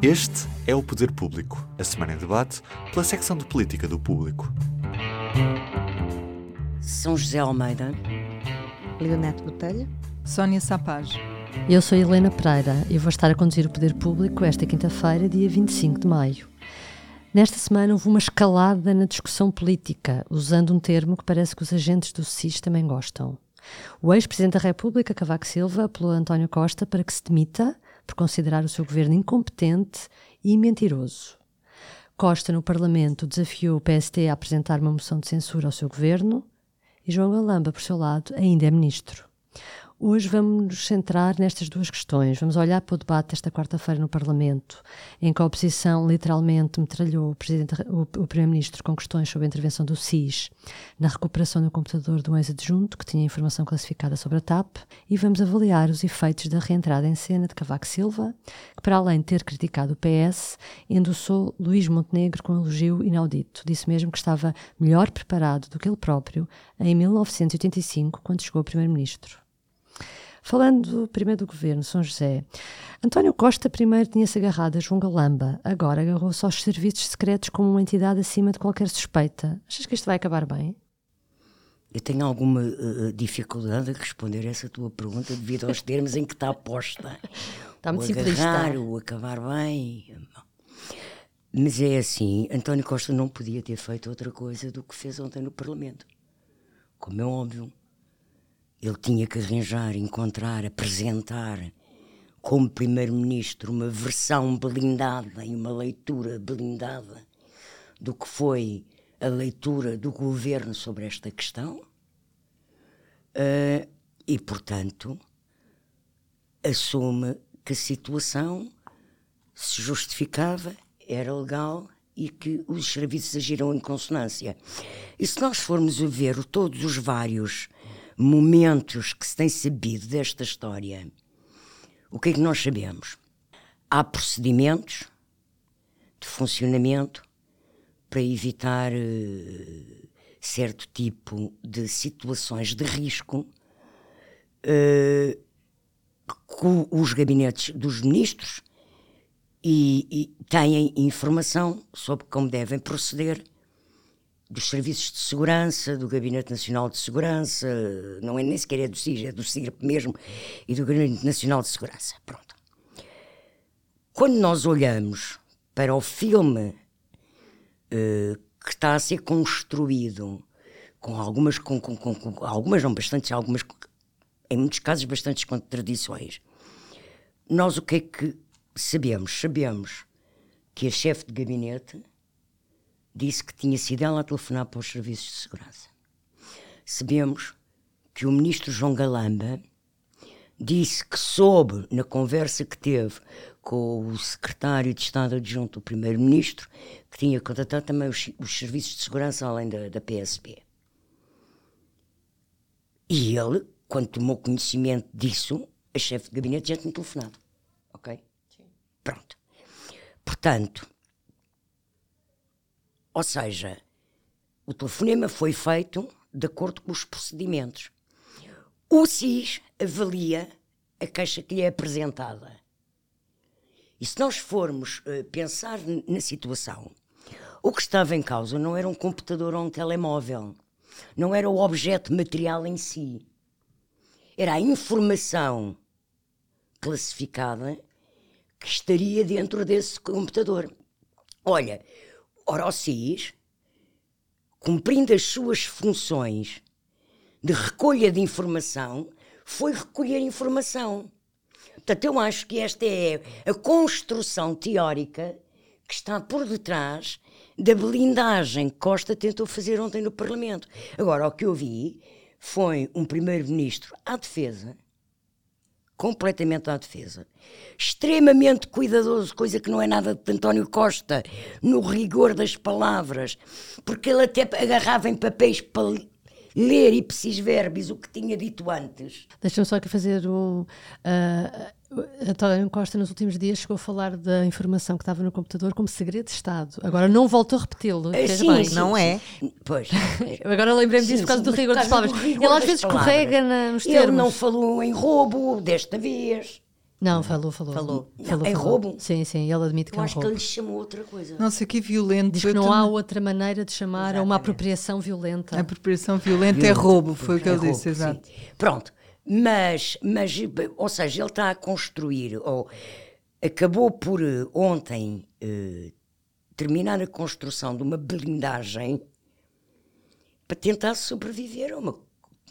Este é o Poder Público, a semana em debate pela secção de política do público. São José Almeida, Leonete Botelho, Sónia Sapaz. Eu sou Helena Pereira e vou estar a conduzir o Poder Público esta quinta-feira, dia 25 de maio. Nesta semana houve uma escalada na discussão política, usando um termo que parece que os agentes do SIS também gostam. O ex-presidente da República, Cavaco Silva, apelou a António Costa para que se demita por considerar o seu governo incompetente e mentiroso. Costa, no Parlamento, desafiou o PST a apresentar uma moção de censura ao seu governo e João Galamba, por seu lado, ainda é ministro. Hoje vamos nos centrar nestas duas questões. Vamos olhar para o debate desta quarta-feira no Parlamento, em que a oposição literalmente metralhou o, o, Primeiro-Ministro com questões sobre a intervenção do SIS na recuperação do computador do ex-adjunto, que tinha informação classificada sobre a TAP, e vamos avaliar os efeitos da reentrada em cena de Cavaco Silva, que, para além de ter criticado o PS, endossou Luís Montenegro com um elogio inaudito. Disse mesmo que estava melhor preparado do que ele próprio em 1985, quando chegou Primeiro-Ministro. Falando primeiro do governo, São José, António Costa primeiro tinha-se agarrado a João Galamba, agora agarrou-se aos serviços secretos como uma entidade acima de qualquer suspeita. Achas que isto vai acabar bem? Eu tenho alguma uh, dificuldade a responder essa tua pergunta devido aos termos em que está posta. Está muito o agarrar, o acabar bem. Mas é assim, António Costa não podia ter feito outra coisa do que fez ontem no Parlamento. Como é óbvio. Ele tinha que arranjar, encontrar, apresentar como Primeiro-Ministro uma versão blindada e uma leitura blindada do que foi a leitura do governo sobre esta questão. Uh, e, portanto, assume que a situação se justificava, era legal e que os serviços agiram em consonância. E se nós formos ver todos os vários momentos que se tem sabido desta história, o que é que nós sabemos? Há procedimentos de funcionamento para evitar uh, certo tipo de situações de risco uh, os gabinetes dos ministros e, e têm informação sobre como devem proceder dos serviços de segurança, do Gabinete Nacional de Segurança, não é nem sequer é do SIS, é do CIRP mesmo, e do Gabinete Nacional de Segurança. Pronto. Quando nós olhamos para o filme uh, que está a ser construído, com algumas, com, com, com, algumas não bastantes, algumas, em muitos casos, bastantes contradições, nós o que é que sabemos? Sabemos que a chefe de gabinete disse que tinha sido ela a telefonar para os serviços de segurança. Sabemos que o ministro João Galamba disse que soube, na conversa que teve com o secretário de Estado adjunto do primeiro-ministro, que tinha contatado também os, os, serviços de segurança além da, da PSP. E ele, quando tomou conhecimento disso, a chefe de gabinete já tinha telefonado. Ok? Sim. Pronto. Portanto, ou seja, o telefonema foi feito de acordo com os procedimentos. O SIS avalia a queixa que lhe é apresentada. E se nós formos uh, pensar na situação, o que estava em causa não era um computador ou um telemóvel, não era o objeto material em si, era a informação classificada que estaria dentro desse computador. Olha, Ora, o CIS, cumprindo as suas funções de recolha de informação, foi recolher informação. Portanto, eu acho que esta é a construção teórica que está por detrás da blindagem que Costa tentou fazer ontem no Parlamento. Agora, o que eu vi foi um primeiro-ministro à defesa completamente à defesa. Extremamente cuidadoso, coisa que não é nada de António Costa, no rigor das palavras, porque ele até agarrava em papéis ler ipsis verbis o que tinha dito antes. Deixa-me só aqui fazer um. Uh, António Costa, nos últimos dias, chegou a falar da informação que estava no computador como segredo de Estado. Agora não volto a repeti-lo. É, sim, sim, não é? Pois. Agora lembrei-me disso por causa do rigor das palavras. Ele às vezes escorrega nos termos. Ele não falou em roubo desta vez. Não, falou, falou. Falou. falou, é falou. roubo? Sim, sim, ele admite que Eu é um acho que ele chamou outra coisa. O que é violento. Diz que não há outra maneira de chamar a uma apropriação violenta. A apropriação violenta é roubo, foi o que é ele roubo, disse, exato. sim. Pronto, mas, mas, ou seja, ele está a construir, ou acabou por eh, ontem eh, terminar a construção de uma blindagem para tentar sobreviver a uma,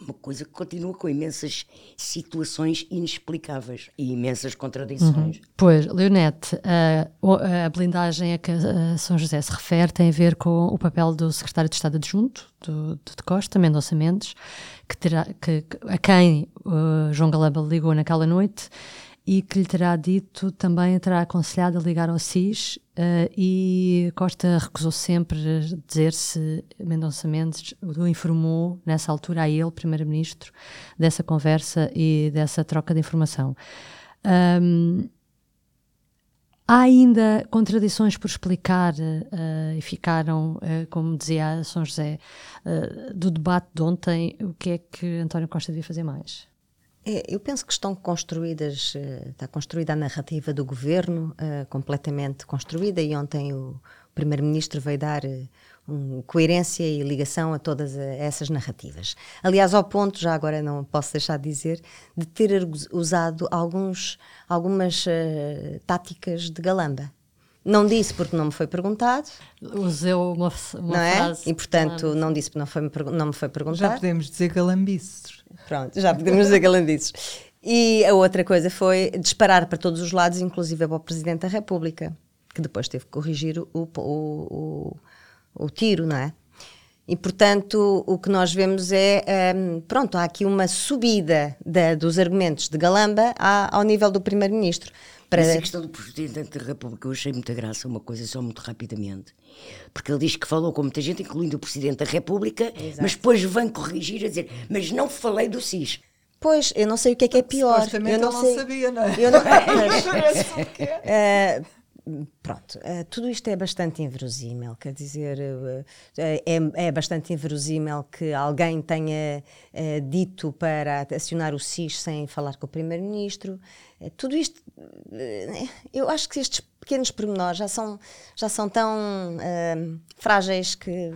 uma coisa que continua com imensas situações inexplicáveis e imensas contradições. Pois, Leonete, a, a blindagem a que a São José se refere tem a ver com o papel do secretário de Estado adjunto, do, do de Costa, Mendonça Mendes, que terá, que, a quem João Galamba ligou naquela noite e que lhe terá dito, também terá aconselhado a ligar ao SIS uh, e Costa recusou sempre dizer se Mendonça Mendes o informou nessa altura a ele, primeiro-ministro, dessa conversa e dessa troca de informação. Um, Há ainda contradições por explicar eh, e ficaram, eh, como dizia São José, do debate de ontem. O que é que António Costa devia fazer mais? É, eu penso que estão construídas, eh, está construída a narrativa do governo, eh, completamente construída, e ontem o Primeiro-Ministro veio dar eh, um, coerência e ligação a todas essas narrativas. Aliás, ao ponto, já agora não posso deixar de dizer, de ter usado alguns, algumas eh, táticas de galamba. Não disse porque não me foi perguntado, Usou uma, uma não é? frase. E portanto, não disse porque não, foi, não me foi perguntado. Já podemos dizer galambices. Pronto, já podemos dizer galandices. E a outra coisa foi disparar para todos os lados, inclusive para o Presidente da República, que depois teve que corrigir o, o, o, o tiro, não é? E, portanto, o que nós vemos é, hum, pronto, há aqui uma subida da- dos argumentos de Galamba à- ao nível do Primeiro-Ministro. Para... Essa questão do Presidente da República, eu achei muita graça, uma coisa só muito rapidamente. Porque ele diz que falou com muita gente, incluindo o Presidente da República, mas depois vem corrigir a dizer, mas não falei do SIS. Pois, eu não sei o que é que é pior. Supostamente eu não ele sei. não sabia, não é? Eu não... Eh, pronto, eh, tudo isto é bastante inverosímil, quer dizer, eh, é, é bastante inverosímil que alguém tenha dito para acionar o SIS sem falar com o Primeiro-Ministro. Eh, tudo isto, eh, eu acho que estes pequenos pormenores já são, já são tão eh, frágeis que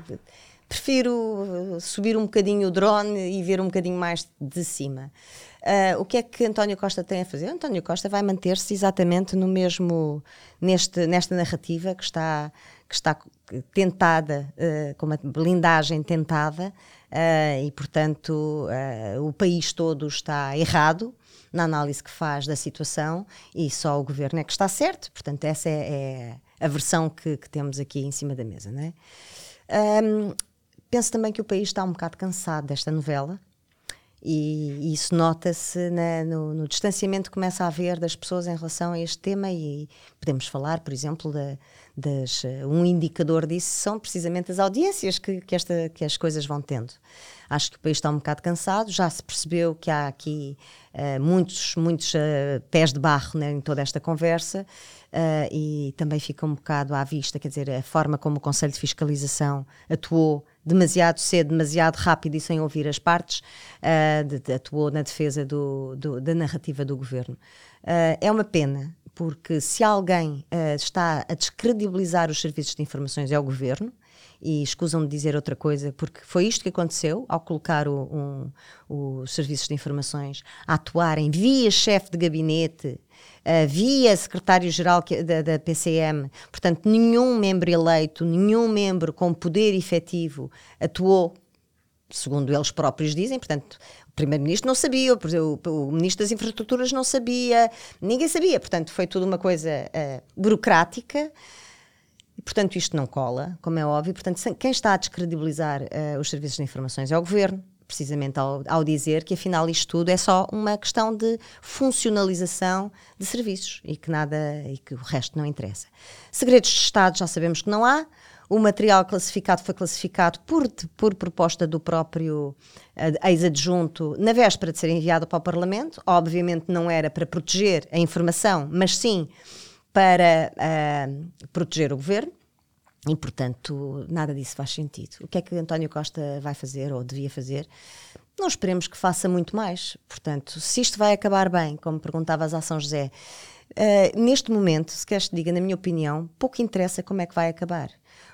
prefiro eh, subir um bocadinho o drone e ver um bocadinho mais de cima. Ah, o que é que António Costa tem a fazer? António Costa vai manter-se exatamente no mesmo neste, nesta narrativa que está que está tentada ah, com uma blindagem tentada ah, e portanto o país todo está errado na análise que faz da situação e só o governo é que está certo. Portanto essa é, é a versão que, que temos aqui em cima da mesa, não é? Ahm, penso também que o país está um bocado cansado desta novela e isso nota-se na- no, no distanciamento que começa a haver das pessoas em relação a este tema e podemos falar, por exemplo, da- das, eh, um indicador disso são precisamente as audiências que, que, esta, que as coisas vão tendo. Acho que o país está um bocado cansado, já se percebeu que há aqui eh, muitos, muitos eh, pés de barro né, em toda esta conversa eh, e também fica um bocado à vista, quer dizer, a forma como o Conselho de Fiscalização atuou demasiado cedo, demasiado rápido e sem ouvir as partes, de- de- atuou na defesa do- do- da narrativa do governo. É uma pena, porque se alguém está a descredibilizar os serviços de informações é o governo, e escusam de dizer outra coisa, porque foi isto que aconteceu ao colocar um- os serviços de informações a atuarem via chefe de gabinete, uh, via secretário-geral da, da PCM. Portanto, nenhum membro eleito, nenhum membro com poder efetivo atuou segundo eles próprios dizem, portanto, o Primeiro-Ministro não sabia, o, o Ministro das Infraestruturas não sabia, ninguém sabia, portanto, foi tudo uma coisa eh, burocrática portanto, isto não cola, como é óbvio. Portanto, quem está a descredibilizar eh, os serviços de informações é o Governo, precisamente ao, ao dizer que, afinal, isto tudo é só uma questão de funcionalização de serviços e que nada, e que o resto não interessa. Segredos de Estado já sabemos que não há. O material classificado foi classificado por, por proposta do próprio eh, ex-adjunto na véspera de ser enviado para o Parlamento. Obviamente não era para proteger a informação, mas sim para ah, proteger o governo. E, portanto, nada disso faz sentido. O que é que António Costa vai fazer ou devia fazer? não esperemos que faça muito mais. Portanto, se isto vai acabar bem, como perguntavas a São José, uh, neste momento, se queres que diga, na minha opinião, pouco interessa como é que vai acabar.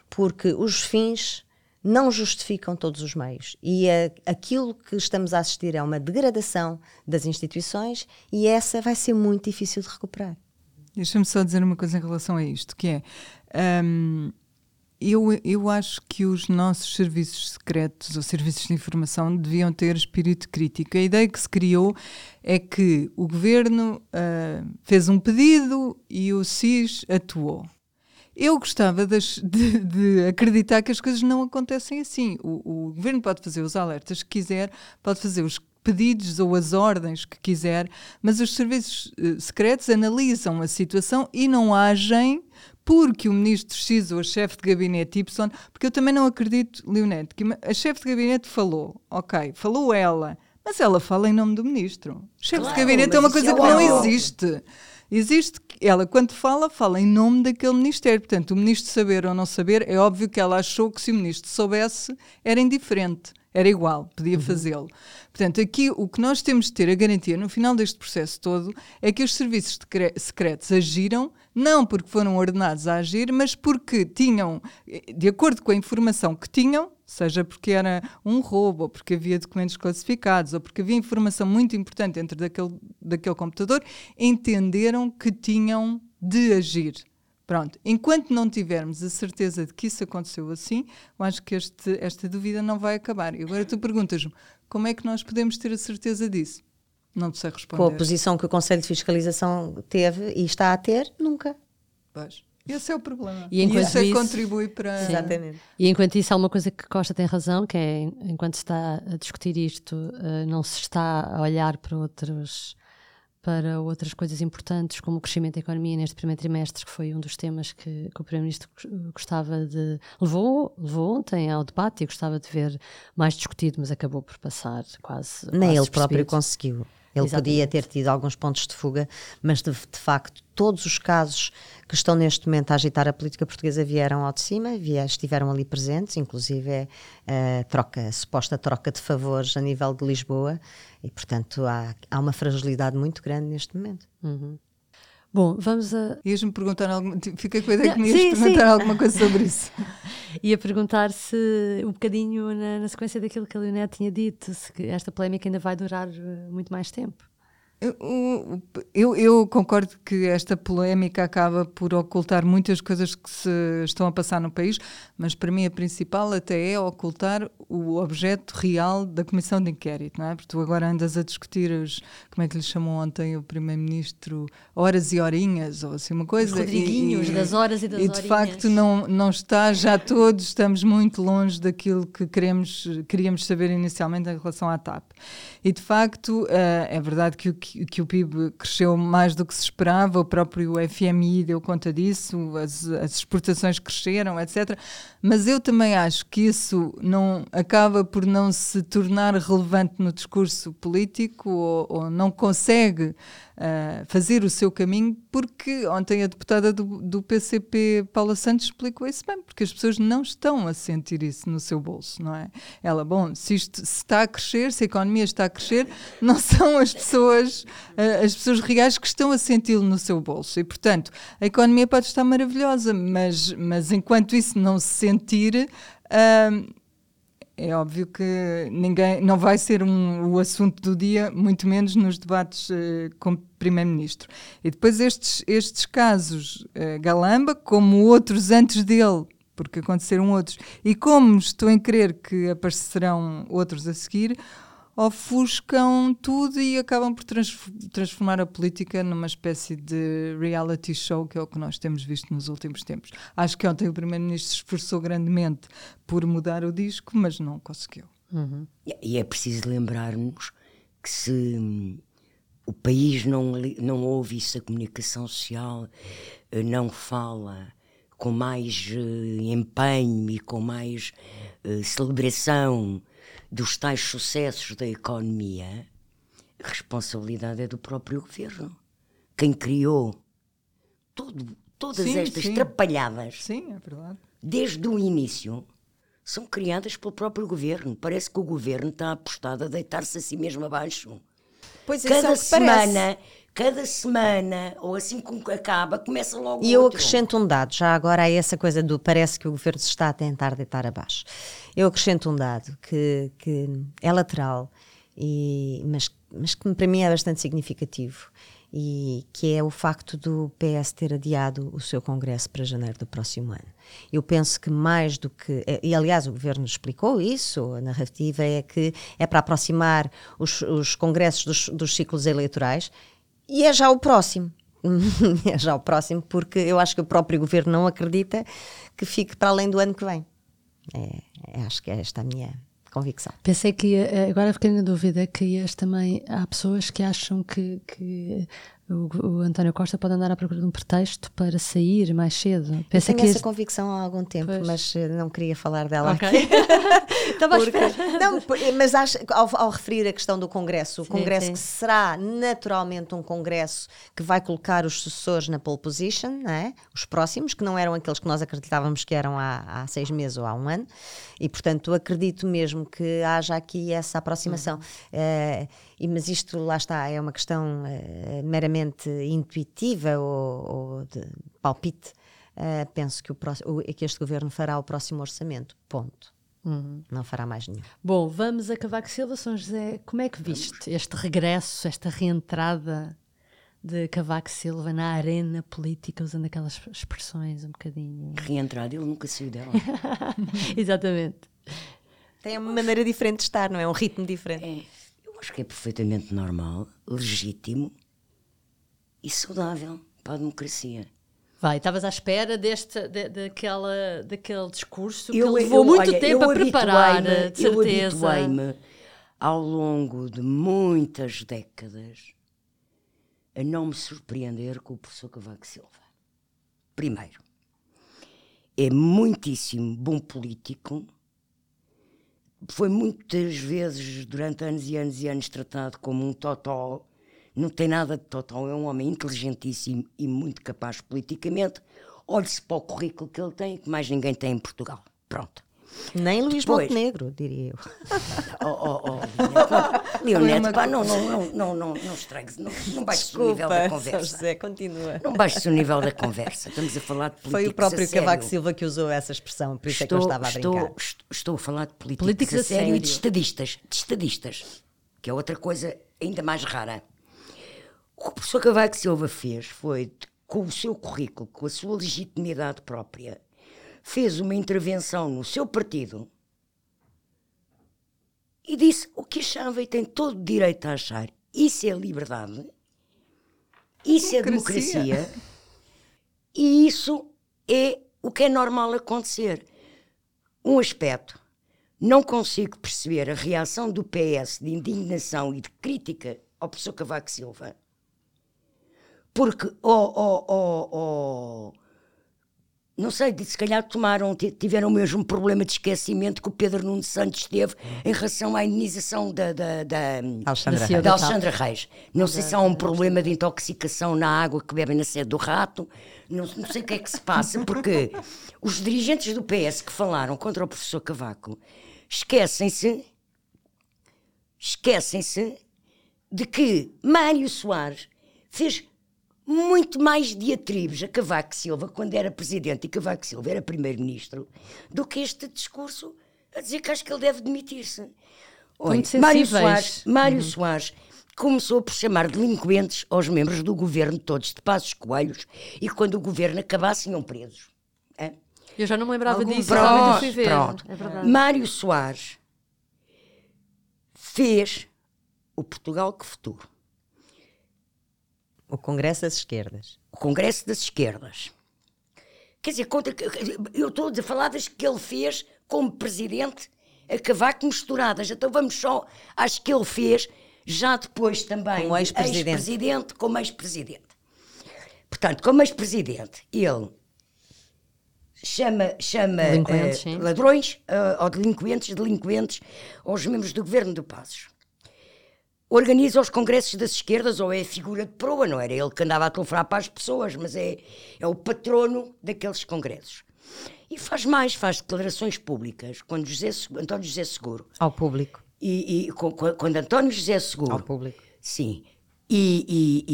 Porque os fins não justificam todos os meios. E a, aquilo que estamos a assistir é uma degradação das instituições e essa vai ser muito difícil de recuperar. Deixa-me só dizer uma coisa em relação a isto, que é. Um, eu, eu acho que os nossos serviços secretos ou serviços de informação deviam ter espírito crítico. A ideia que se criou é que o governo uh, fez um pedido e o SIS atuou. Eu gostava de, de, de, acreditar que as coisas não acontecem assim. O, o, governo pode fazer os alertas que quiser, pode fazer os pedidos ou as ordens que quiser, mas os serviços uh, secretos analisam a situação e não agem porque o ministro X ou a chefe de gabinete Y, porque eu também não acredito, Leonete, que a chefe de gabinete falou, ok, falou ela, mas ela fala em nome do ministro. Chefe claro, de gabinete é uma coisa é que não existe. Existe ela, quando fala, fala em nome daquele ministério. Portanto, o ministro saber ou não saber, é óbvio que ela achou que se o ministro soubesse, era indiferente. Era igual, podia uhum. fazê-lo. Portanto, aqui o que nós temos de ter a garantia no final deste processo todo é que os serviços secretos agiram, não porque foram ordenados a agir, mas porque tinham, de acordo com a informação que tinham, seja porque era um roubo, ou porque havia documentos classificados, ou porque havia informação muito importante dentro daquele, daquele computador, entenderam que tinham de agir. Pronto, enquanto não tivermos a certeza de que isso aconteceu assim, eu acho que este, esta dúvida não vai acabar. E agora tu perguntas-me, como é que nós podemos ter a certeza disso? Não sei responder. Com a posição que o Conselho de Fiscalização teve e está a ter, nunca. Pois. Esse é o problema. E, enquanto e isso, é isso contribui para. Sim. Exatamente. E enquanto isso, há uma coisa que Costa tem razão, que é enquanto se está a discutir isto, uh, não se está a olhar para outros para outras coisas importantes, como o crescimento da economia neste primeiro trimestre, que foi um dos temas que, que o Primeiro-Ministro gostava de. Levou, levou ontem ao debate e gostava de ver mais discutido, mas acabou por passar quase. Nem ele próprio conseguiu. Ele Exatamente. podia ter tido alguns pontos de fuga, mas de, de, facto todos os casos que estão neste momento a agitar a política portuguesa vieram ao de cima, vieram, estiveram ali presentes, inclusive a, é, a troca, a suposta troca de favores a nível de Lisboa, e portanto há, há uma fragilidade muito grande neste momento. Uhum. Bom, vamos a. Ias-me perguntar alguma. Fiquei com a ideia que me ias sim, perguntar sim. alguma coisa sobre isso. Ia perguntar se, um bocadinho na, na, sequência daquilo que a Leonete tinha dito, se esta polémica ainda vai durar eh, muito mais tempo. Eu, eu, concordo que esta polémica acaba por ocultar muitas coisas que se estão a passar no país, mas para mim a principal até é ocultar o objeto real da comissão de inquérito, não é? Porque tu agora andas a discutir os, como é que lhe chamou ontem o primeiro-ministro, horas e horinhas, ou assim uma coisa. Os Rodriguinhos, e, das horas e das E de horinhas. facto não, não está, já todos estamos muito longe daquilo que queremos, queríamos saber inicialmente em relação à TAP. E de facto uh, é verdade que o que, que, o PIB cresceu mais do que se esperava, o próprio FMI deu conta disso, as, as exportações cresceram, etc. Mas eu também acho que isso não acaba por não se tornar relevante no discurso político ou, ou não consegue uh, fazer o seu caminho, porque ontem a deputada do, do PCP, Paula Santos, explicou isso bem, porque as pessoas não estão a sentir isso no seu bolso, não é? Ela, bom, se isto se está a crescer, se a economia está a crescer, não são as pessoas, uh, as pessoas reais que estão a senti-lo no seu bolso. E, portanto, a economia pode estar maravilhosa, mas, mas enquanto isso não se sentir. Uh, é óbvio que ninguém não vai ser um, o assunto do dia, muito menos nos debates uh, com o Primeiro-Ministro. E depois estes, estes casos, uh, Galamba, como outros antes dele, porque aconteceram outros, e como estou em crer que aparecerão outros a seguir, ofuscam tudo e acabam por transformar a política numa espécie de reality show, que é o que nós temos visto nos últimos tempos. Acho que ontem o Primeiro-Ministro se esforçou grandemente por mudar o disco, mas não conseguiu. Uhum. E é preciso lembrarmos que se hum, o país não, não ouve isso, a comunicação social eh, não fala com mais uh, empenho e com mais uh, celebração dos tais sucessos da economia, a responsabilidade é do próprio governo. Quem criou todo, todas sim, estas sim. trapalhadas, sim, é verdade. desde o início, são criadas pelo próprio governo. Parece que o governo está apostado a deitar-se a si mesmo abaixo. Pois é, cada que parece. semana, cada semana, ou assim que acaba, começa logo E eu outro. acrescento um dado, já agora a essa coisa do parece que o governo se está a tentar deitar abaixo. Eu acrescento um dado que, que é lateral, e, mas, mas que para mim é bastante significativo, e que é o facto do PS ter adiado o seu congresso para janeiro do próximo ano. Eu penso que mais do que. E aliás, o governo explicou isso, a narrativa é que é para aproximar os, os congressos dos, dos ciclos eleitorais e é já o próximo. é já o próximo, porque eu acho que o próprio governo não acredita que fique para além do ano que vem. É, é, acho que é esta a minha convicção. Pensei que ia, agora fiquei na dúvida que ias também. Há pessoas que acham que, que o, o, António Costa pode andar à procura de um pretexto para sair mais cedo. Pensei eu tenho que essa ias... convicção há algum tempo, pois. mas não queria falar dela okay. aqui. Estava Porque, não, mas acho, ao, ao, referir a questão do Congresso, o sim, Congresso sim. que será naturalmente um Congresso que vai colocar os sucessores na pole position, é? os próximos, que não eram aqueles que nós acreditávamos que eram há, há seis meses ou há um ano, e portanto acredito mesmo que haja aqui essa aproximação. É, e, mas isto, lá está, é uma questão uh, meramente intuitiva ou, ou de palpite. Uh, penso que, o, o, que este governo fará o próximo orçamento. Ponto. Uhum. Não fará mais nenhum. Bom, vamos a Cavaco Silva. São José, como é que viste este regresso, esta reentrada de Cavaco Silva na arena política, usando aquelas expressões um bocadinho. Reentrada, ele nunca saiu dela. Exatamente. Tem uma maneira diferente de estar, não é? Um ritmo diferente. É acho que é perfeitamente normal, legítimo e saudável para a democracia. Vai, estavas à espera deste, de, daquela, daquele discurso eu, que levou eu, muito olha, tempo a preparar, de eu certeza. Eu habituei-me ao longo de muitas décadas a não me surpreender com o professor Cavaco Silva. Primeiro, é muitíssimo bom político, foi muitas vezes, durante anos e anos e anos, tratado como um totó. Não tem nada de totó, é um homem inteligentíssimo e muito capaz politicamente. Olhe-se para o currículo que ele tem, que mais ninguém tem em Portugal. Pronto. Nem Luís Depois, Montenegro, diria eu. Oh, oh, oh, Leonete, pá, não, não, não, não, não, não estragues, não, não baixes o nível da conversa. José, continua. Não baixes o nível da conversa, estamos a falar de políticos Foi o próprio Cavaco Silva que usou essa expressão, por isso estou, é que eu estava a brincar. Estou, estou a falar de políticos, políticos a, sério, sério e de estadistas, de estadistas, que é outra coisa ainda mais rara. O que o professor Cavaco Silva fez foi, com o seu currículo, com a sua legitimidade própria, fez uma intervenção no seu partido e disse o que achava e tem todo o direito a achar. Isso é liberdade, isso democracia. é democracia e isso é o que é normal acontecer. Um aspecto, não consigo perceber a reação do PS de indignação e de crítica ao professor Cavaco Silva, porque, oh, oh, oh, oh não sei, se calhar tomaram, tiveram o mesmo problema de esquecimento que o Pedro Nuno Santos teve em relação à indenização da, da, da, Alexandra, da, Reis. Da Alexandra Reis. Não sei se há um problema de intoxicação na água que bebem na sede do rato, não, não sei o que é que se passa, porque os dirigentes do PS que falaram contra o professor Cavaco esquecem-se, esquecem-se de que Mário Soares fez muito mais diatribos a Cavaco Silva quando era presidente e Cavaco Silva era primeiro-ministro do que este discurso a dizer que acho que ele deve demitir-se. Mário Soares, Mário uhum. Soares começou por chamar delinquentes aos membros do governo todos de passos coelhos e quando o governo acabasse iam presos. É? Eu já não me lembrava Algum disso, pronto, fui ver. Pronto. É Mário Soares fez o Portugal que futuro o Congresso das Esquerdas. O Congresso das Esquerdas. Quer dizer, contra, eu estou a falar das que ele fez como presidente a Cavaco misturadas. Então vamos só às que ele fez já depois também como ex-presidente. Ex-presidente como ex-presidente. Portanto, como ex-presidente, ele chama, chama uh, ladrões uh, ou delinquentes, delinquentes aos membros do governo do Passos organiza os congressos das esquerdas, ou é a figura de proa, não era ele que andava a telefonar para as pessoas, mas é, é o patrono daqueles congressos. E faz mais, faz declarações públicas. Quando José, António José Seguro. Ao público. E, e quando António José Seguro. Ao público. Sim. E, e,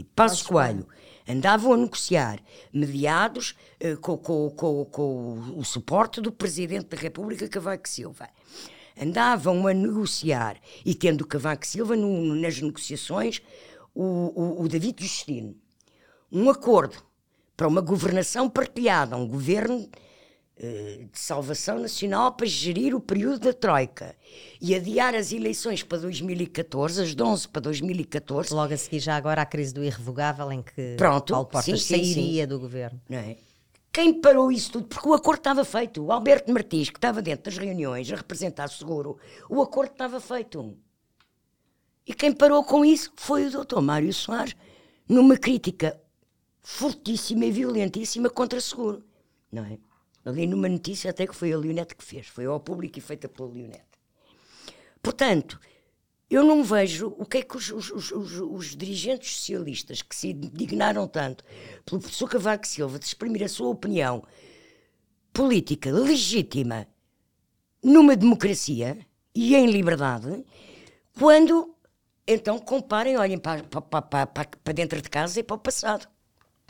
e Passos Coelho andavam a negociar, mediados com, com, com, com, o suporte do Presidente da República, Cavaco Silva. Andavam a negociar, e tendo Cavaco Silva no, nas negociações, o, o, o David Justino. Um acordo para uma governação partilhada, um governo eh, de salvação nacional para gerir o período da Troika e adiar as eleições para 2014, as de 11 para 2014. Logo a seguir, já agora, a crise do irrevogável, em que Pronto, Paulo Portas sim, sairia sim. do governo. Não é? Quem parou isso tudo? Porque o acordo estava feito. O Alberto Martins, que estava dentro das reuniões a representar seguro, o acordo estava feito. E quem parou com isso foi o doutor Mário Soares, numa crítica fortíssima e violentíssima contra seguro. Não é? Ali numa notícia até que foi a Leonete que fez, foi ao público e feita pela Leonete. Portanto, eu não vejo o que é que os, os, os, os, dirigentes socialistas que se indignaram tanto pelo professor Cavaco Silva de exprimir a sua opinião política legítima numa democracia e em liberdade, quando então comparem, olhem para, para, para, para, dentro de casa e para o passado.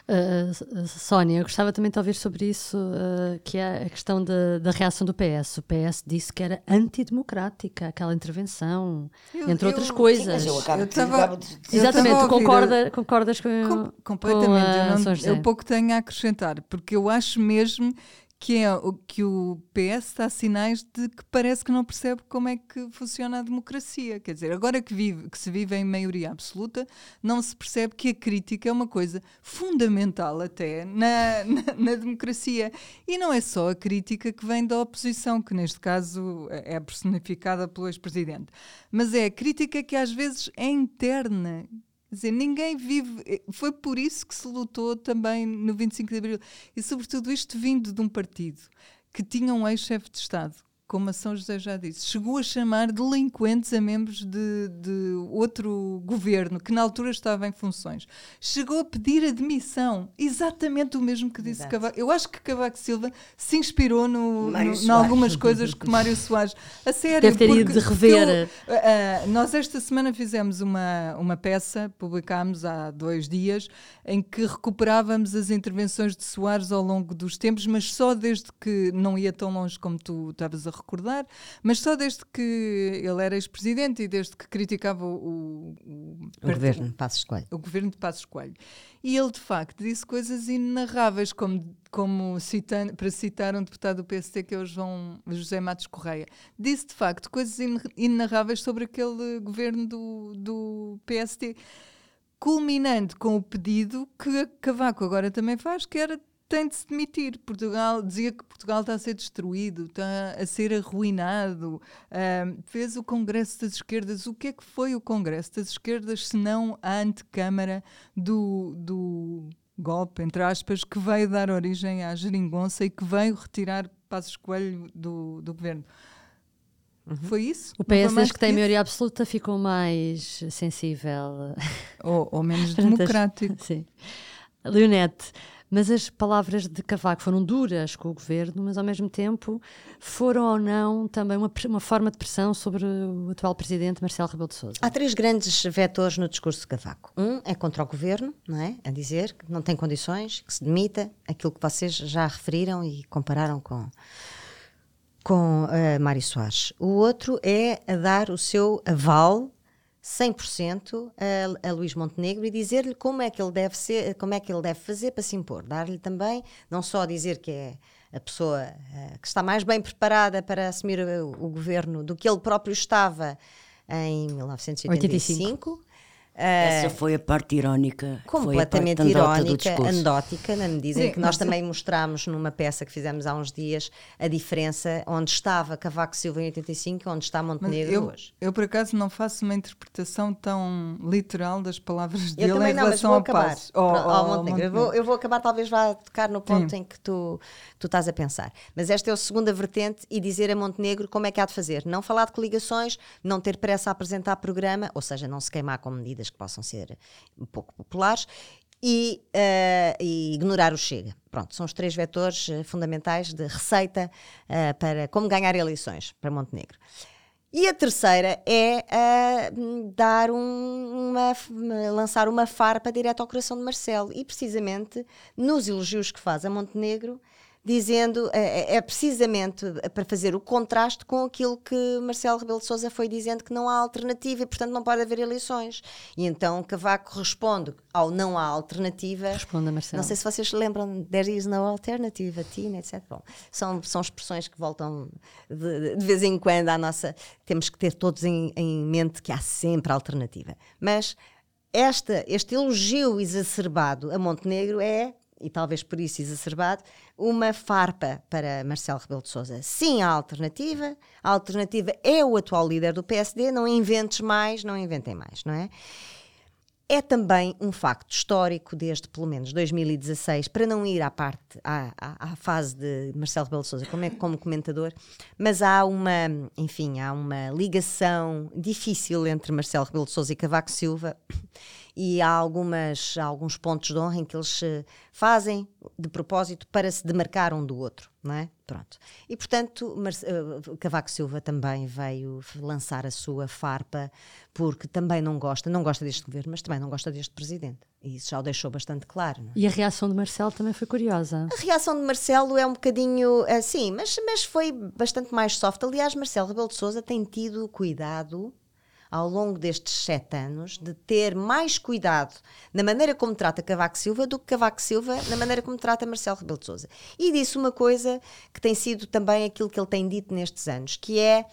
Uh, Sónia, eu gostava também de ouvir sobre isso, uh, que é a questão da, da, reação do PS. O PS disse que era antidemocrática aquela intervenção, eu, entre eu, outras coisas. Sim, eu acabo, eu tava, de, Exatamente, tu concorda, concordas com, com completamente. Com eu, não, eu pouco tenho a acrescentar, porque eu acho mesmo que é o que o PS dá sinais de que parece que não percebe como é que funciona a democracia. Quer dizer, agora que, vive, que se vive em maioria absoluta, não se percebe que a crítica é uma coisa fundamental até na, na, na democracia. E não é só a crítica que vem da oposição, que neste caso é personificada pelo ex-presidente, mas é a crítica que às vezes é interna, Quer dizer, ninguém vive. Eh, foi por isso que se lutou também no 25 de Abril. E, sobretudo, isto vindo de um partido que tinha um ex-chefe de Estado como a São José já disse, chegou a chamar delinquentes a membros de, de, outro governo que na altura estava em funções. Chegou a pedir admissão, exatamente o mesmo que disse Cavaco. Eu acho que Cavaco Silva se inspirou no, no, em algumas coisas que Mário Soares. A sério, Deve ter ido de rever. Eu, uh, nós esta semana fizemos uma, uma peça, publicámos há dois dias, em que recuperávamos as intervenções de Soares ao longo dos tempos, mas só desde que não ia tão longe como tu estavas a recordar, mas só desde que ele era ex-presidente e desde que criticava o, o, o governo de Passos Coelho. O governo de Passos Coelho. E ele, de facto, disse coisas inenarráveis, como, como citando, para citar um deputado do PST, que é o João, José Matos Correia. Disse, de facto, coisas inenarráveis sobre aquele governo do, do PST culminando com o pedido que Cavaco agora também faz, que era tem de se demitir. Portugal dizia que Portugal está a ser destruído, está a ser arruinado. Uh, fez o Congresso das Esquerdas. O que é que foi o Congresso das Esquerdas se não a antecâmara do, do golpe, entre aspas, que veio dar origem à geringonça e que veio retirar Passos Coelho do, do governo? Uhum. Foi isso? O PS, que tem maioria absoluta, ficou mais sensível. Ou, ou menos democrático. Sim. Leonete, mas as palavras de Cavaco foram duras com o governo, mas ao mesmo tempo foram ou não também uma, uma forma de pressão sobre o atual presidente Marcelo Rebelo de Sousa. Há três grandes vetores no discurso de Cavaco. Um é contra o governo, não é? A dizer que não tem condições, que se demita, aquilo que vocês já referiram e compararam com com uh, Mário Soares. O outro é a dar o seu aval 100% a, a Luís Montenegro e dizer-lhe como é que ele deve ser, como é que ele deve fazer para se impor, dar-lhe também não só dizer que é a pessoa uh, que está mais bem preparada para assumir o, o, governo do que ele próprio estava em 1985, 85. Essa foi a parte irónica. Completamente parte irónica, anedótica, na medida Sim, em que nós também mostramos numa peça que fizemos há uns dias a diferença onde estava Cavaco Silva em 85 e onde está Montenegro eu, hoje. Eu, por acaso, não faço uma interpretação tão literal das palavras dele eu também em relação não, mas vou ao acabar. Oh, ao, Montenegro. Montenegro. Eu, vou, eu vou acabar, talvez vá tocar no ponto Sim. em que tu, tu estás a pensar. Mas esta é a segunda vertente e dizer a Montenegro como é que há de fazer. Não falar de coligações, não ter pressa a apresentar programa, ou seja, não se queimar com medidas que possam ser um pouco populares e, uh, e ignorar o Chega. Pronto, são os três vetores uh, fundamentais de receita uh, para como ganhar eleições para Montenegro. E a terceira é dar um, uma, lançar uma farpa direto ao coração de Marcelo. E precisamente nos elogios que faz a Montenegro, dizendo é, é, é, precisamente para fazer o contraste com aquilo que Marcelo Rebelo de Sousa foi dizendo que não há alternativa e portanto não pode haver eleições. E então Cavaco responde ao não há alternativa. Responde a Marcelo. Não sei se vocês lembram, there is no alternative, Tina, etc. Bom, são, são expressões que voltam de, de vez em quando à nossa. Temos que ter todos em, em mente que há sempre alternativa. Mas esta, este elogio exacerbado a Montenegro é e talvez por isso exacerbado, uma farpa para Marcelo Rebelo de Sousa. Sim, há alternativa. A alternativa é o atual líder do PSD. Não inventes mais, não inventem mais, não é? É também um facto histórico desde pelo menos 2016, para não ir à parte, à, à, à fase de Marcelo Rebelo de Sousa como, é, como comentador, mas há uma, enfim, há uma ligação difícil entre Marcelo Rebelo de Sousa e Cavaco Silva e há algumas, alguns pontos de honra em que eles fazem de propósito para se demarcar um do outro, não é? Pronto. E portanto, Marce uh, Cavaco Silva também veio lançar a sua farpa porque também não gosta, não gosta deste governo, mas também não gosta deste presidente. E isso já o deixou bastante claro. É? E a reação de Marcelo também foi curiosa. A reação de Marcelo é um bocadinho assim, mas, mas foi bastante mais soft. Aliás, Marcelo Rebelo de Sousa tem tido cuidado ao longo destes sete anos de ter mais cuidado na maneira como trata Cavaco Silva do que Cavaco Silva na maneira como trata Marcelo Rebelo de Sousa. E disse uma coisa que tem sido também aquilo que ele tem dito nestes anos, que é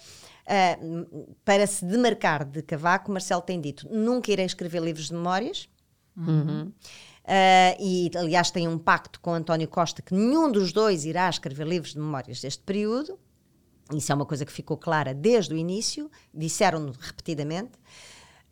uh, para se demarcar de Cavaco, Marcelo tem dito: nunca irei escrever livros de memórias. Uhum. Uh, e aliás tem um pacto com António Costa que nenhum dos dois irá escrever livros de memórias deste período. Isso é uma coisa que ficou clara desde o início, disseram-no repetidamente.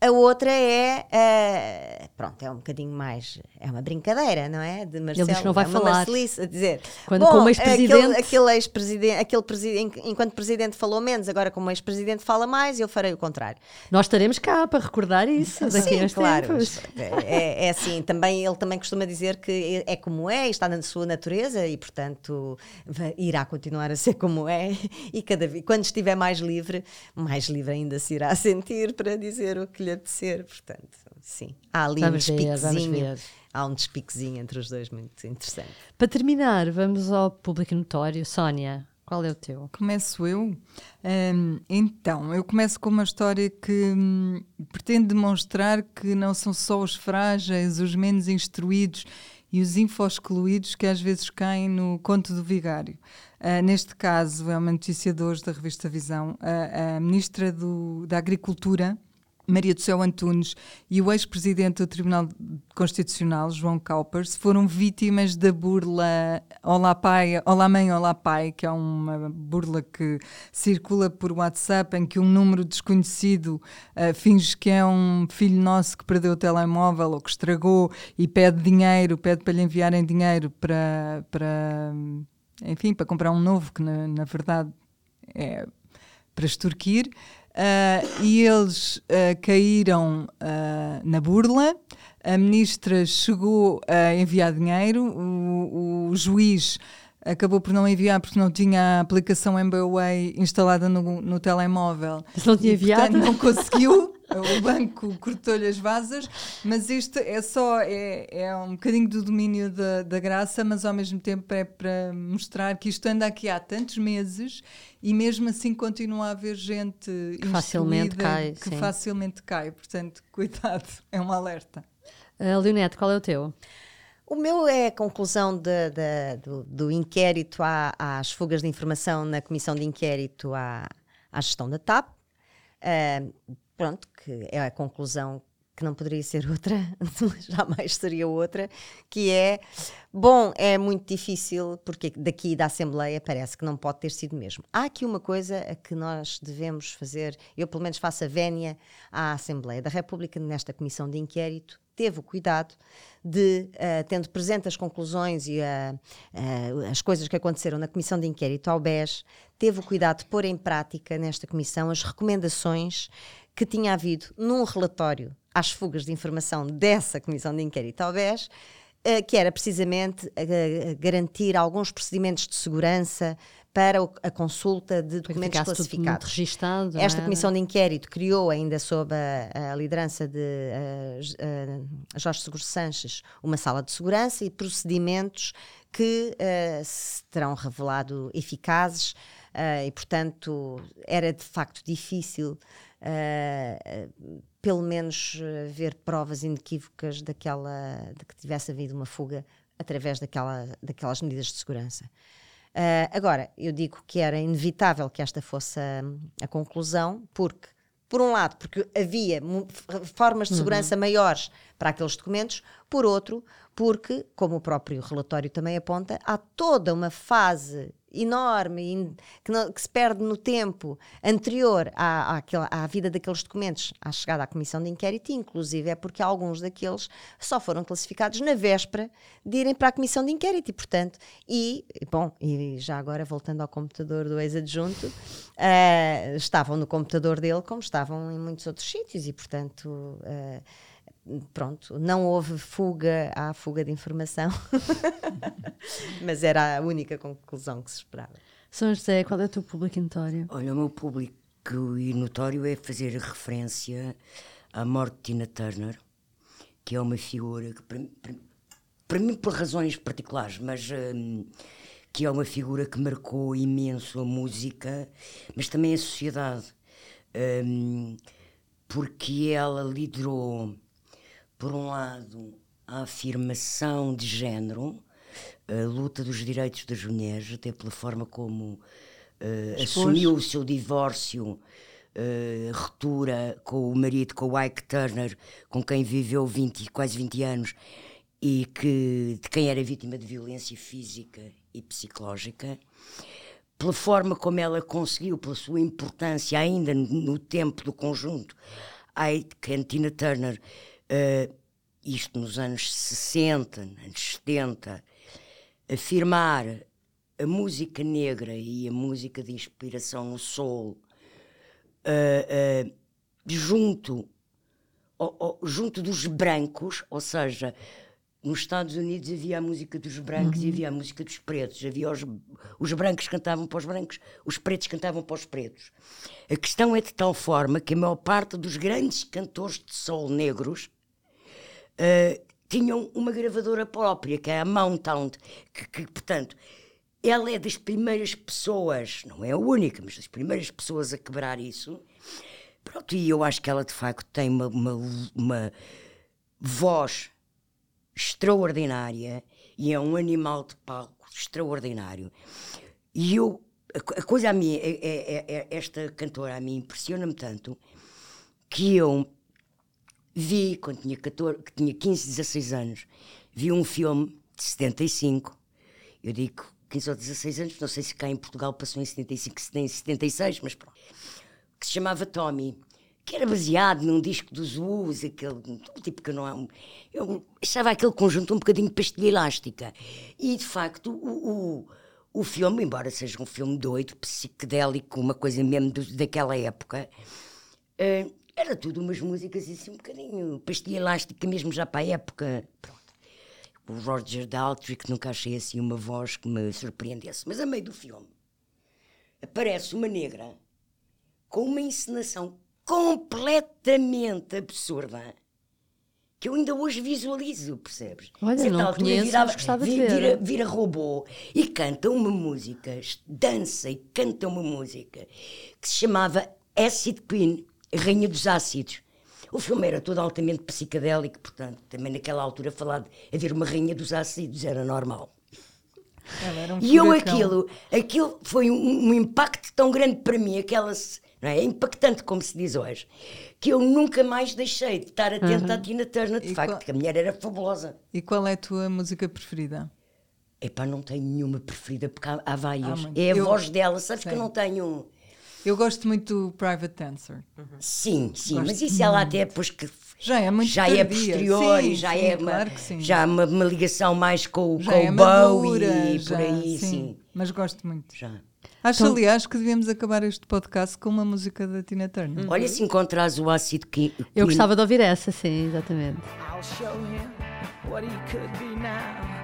A outra é, uh, pronto, é um bocadinho mais, é uma brincadeira, não é? De Marcelo, Ele diz que não vai é falar. Marcelice a dizer, Quando bom, como ex-presidente... Aquele, aquele ex-presidente, aquele presidente, enquanto presidente falou menos, agora como ex-presidente fala mais, eu farei o contrário. Nós estaremos cá para recordar isso daqui Sim, claro. É, é, assim, também, ele também costuma dizer que é como é, está na sua natureza e, portanto, irá continuar a ser como é e cada vez, quando estiver mais livre, mais livre ainda se irá sentir para dizer o que lhe apetecer, portanto, sim. Há ali vamos um despiquezinho. Há um despiquezinho entre os dois muito interessante. Para terminar, vamos ao público notório. Sónia, qual é o teu? Começo eu. Um, então, eu começo com uma história que hum, pretende demonstrar que não são só os frágeis, os menos instruídos e os info-excluídos que às vezes caem no conto do vigário. Uh, neste caso, é uma notícia de hoje da revista Visão. Uh, a ministra do, da Agricultura, Maria do Céu Antunes e o ex-presidente do Tribunal Constitucional, João Caupers, foram vítimas da burla Olá Pai, Olá Mãe, Olá Pai, que é uma burla que circula por WhatsApp em que um número desconhecido uh, finge que é um filho nosso que perdeu o telemóvel ou que estragou e pede dinheiro, pede para lhe enviarem dinheiro para, para enfim, para comprar um novo, que na, na verdade é para extorquir. Uh, e eles uh, caíram uh, na burla. A ministra chegou a enviar dinheiro, o, o, juiz acabou por não enviar porque não tinha a aplicação MBWay instalada no, no telemóvel. Mas não tinha enviado? Não conseguiu. o banco cortou-lhe as vasas, mas isto é só é, é um bocadinho do domínio da, da graça, mas ao mesmo tempo é para mostrar que isto anda aqui há tantos meses e mesmo assim continua a haver gente que facilmente cai, que sim. facilmente cai. Portanto, cuidado, é um alerta. Uh, Leonete, qual é o teu? O meu é a conclusão de, de, do, do, inquérito à, às fugas de informação na comissão de inquérito à, à gestão da TAP. Uh, pronto, que é a conclusão que não poderia ser outra, jamais seria outra, que é, bom, é muito difícil, porque daqui da Assembleia parece que não pode ter sido mesmo. Há aqui uma coisa a que nós devemos fazer, eu pelo menos faço a vénia à Assembleia da República, nesta comissão de inquérito, teve o cuidado de, uh, tendo presente as conclusões e uh, uh, as coisas que aconteceram na comissão de inquérito ao BES, teve o cuidado de pôr em prática nesta comissão as recomendações que tinha havido num relatório às fugas de informação dessa comissão de inquérito ao BES, uh, que era precisamente uh, garantir alguns procedimentos de segurança para a consulta de documentos Para classificados. Registado, Esta era? comissão de inquérito criou, ainda sob a, a liderança de uh, Jorge Seguro Sanches, uma sala de segurança e procedimentos que uh, se terão revelado eficazes uh, e, portanto, era de facto difícil. pelo menos ver provas inequívocas daquela, de que tivesse havido uma fuga através daquela, daquelas medidas de segurança. Uh, agora, eu digo que era inevitável que esta fosse a, a conclusão, porque, por um lado, porque havia formas de segurança uhum. maiores para aqueles documentos, por outro, porque, como o próprio relatório também aponta, há toda uma fase enorme que, não, que, se perde no tempo anterior à, àquela, à vida daqueles documentos, à chegada à comissão de inquérito, inclusive é porque alguns daqueles só foram classificados na véspera de irem para a comissão de inquérito. E, portanto, e, bom, e já agora voltando ao computador do ex-adjunto, uh, estavam no computador dele como estavam em muitos outros sítios e, portanto... Uh, pronto, não houve fuga à fuga de informação, mas era a única conclusão que se esperava. São José, qual é o teu público notório? Olha, o meu público e notório é fazer referência à morte de Tina Turner, que é uma figura que, para, para, para mim, por razões particulares, mas hum, que é uma figura que marcou imenso a música, mas também a sociedade, hum, porque ela liderou por um lado, a afirmação de género, a luta dos direitos das mulheres, até pela forma como uh, assumiu o seu divórcio, uh, ruptura com o marido, com o Ike Turner, com quem viveu 20, quase 20 anos e que, de quem era vítima de violência física e psicológica, pela forma como ela conseguiu, pela sua importância ainda no, tempo do conjunto, Ike e Tina Turner uh, isto nos anos 60, anos 70, afirmar a música negra e a música de inspiração no soul uh, uh, junto, junto dos brancos, ou seja, nos Estados Unidos havia a música dos brancos uhum. e havia a música dos pretos. Havia os, os brancos cantavam para os brancos, os pretos cantavam para os pretos. A questão é de tal forma que a maior parte dos grandes cantores de soul negros uh, tinham uma gravadora própria, que é a Mountown, que, que, portanto, ela é das primeiras pessoas, não é a única, mas das primeiras pessoas a quebrar isso. Pronto, e eu acho que ela de facto tem uma, uma, uma voz extraordinária e é um animal de palco extraordinário. E eu, a, coisa a mim, é, é, é, esta cantora a mim impressiona-me tanto que eu vi, quando tinha, 14, que tinha 15, 16 anos, vi um filme de 75. Eu digo 15 ou 16 anos, não sei se cá em Portugal passou em 75, em 76, mas pronto. Que se chamava Tommy, que era baseado num disco dos Us, aquele tipo que não é. Um, eu achava aquele conjunto um bocadinho de pastilha elástica. E de facto, o, o, o filme, embora seja um filme doido, psicodélico, uma coisa mesmo do, daquela época. Uh, era tudo umas músicas assim um bocadinho pastilha elástica mesmo já para a época. Pronto. O Roger Daltrey, que nunca achei assim uma voz que me surpreendesse. Mas a meio do filme aparece uma negra com uma encenação completamente absurda que eu ainda hoje visualizo, percebes? Olha, Certa não conheço, virava, gostava de ver. Vira, vira robô e canta uma música, dança e canta uma música que se chamava Acid Queen, Rainha dos Ácidos. O filme era todo altamente psicadélico, portanto, também naquela altura falar de haver uma Rainha dos Ácidos era normal. Um e eu aquilo, aquilo foi um, um, impacto tão grande para mim, aquela não é? é impactante como se diz hoje, que eu nunca mais deixei de estar atenta uhum. à Tina Turner, de e facto, qual... que a mulher era fabulosa. E qual é a tua música preferida? Epá, não tenho nenhuma preferida, porque há, há várias. Ah, é a eu... voz dela, sabes que eu não tenho eu gosto muito do Private Dancer. Uhum. Sim, sim, gosto mas isso ela até depois que Já é muito já é tardia. posterior Sim, e já sim, é uma, claro que sim. já há uma, uma ligação mais com, Já com é o Bowie madura, e já, por aí, sim. Mas gosto muito. Já. Acho, Então- aliás, que devíamos acabar este podcast com uma música da Tina Turner. Olha se encontras o ácido que Eu gostava de ouvir essa, sim, exatamente. I'll show him what he could be now.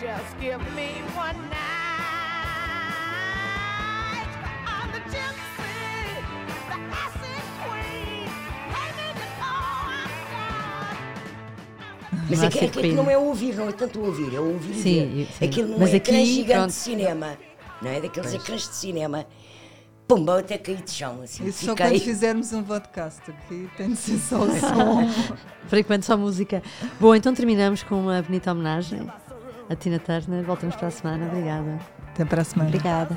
Just give me one night. Mas é é que Queen. não é ouvir, não é tanto ouvir, é ouvir e Sim, ver. sim. Aquilo não Mas é aqui, ecrã gigante pronto. de cinema, não é? Daqueles ecrãs de cinema. Pumba, até caí de chão, assim. Isso só quando fizermos um podcast aqui tem de ser só o som. Por enquanto só música. Bom, então terminamos com uma bonita homenagem a Tina Turner. Voltamos para a semana. Obrigada. Até para a semana. Obrigada.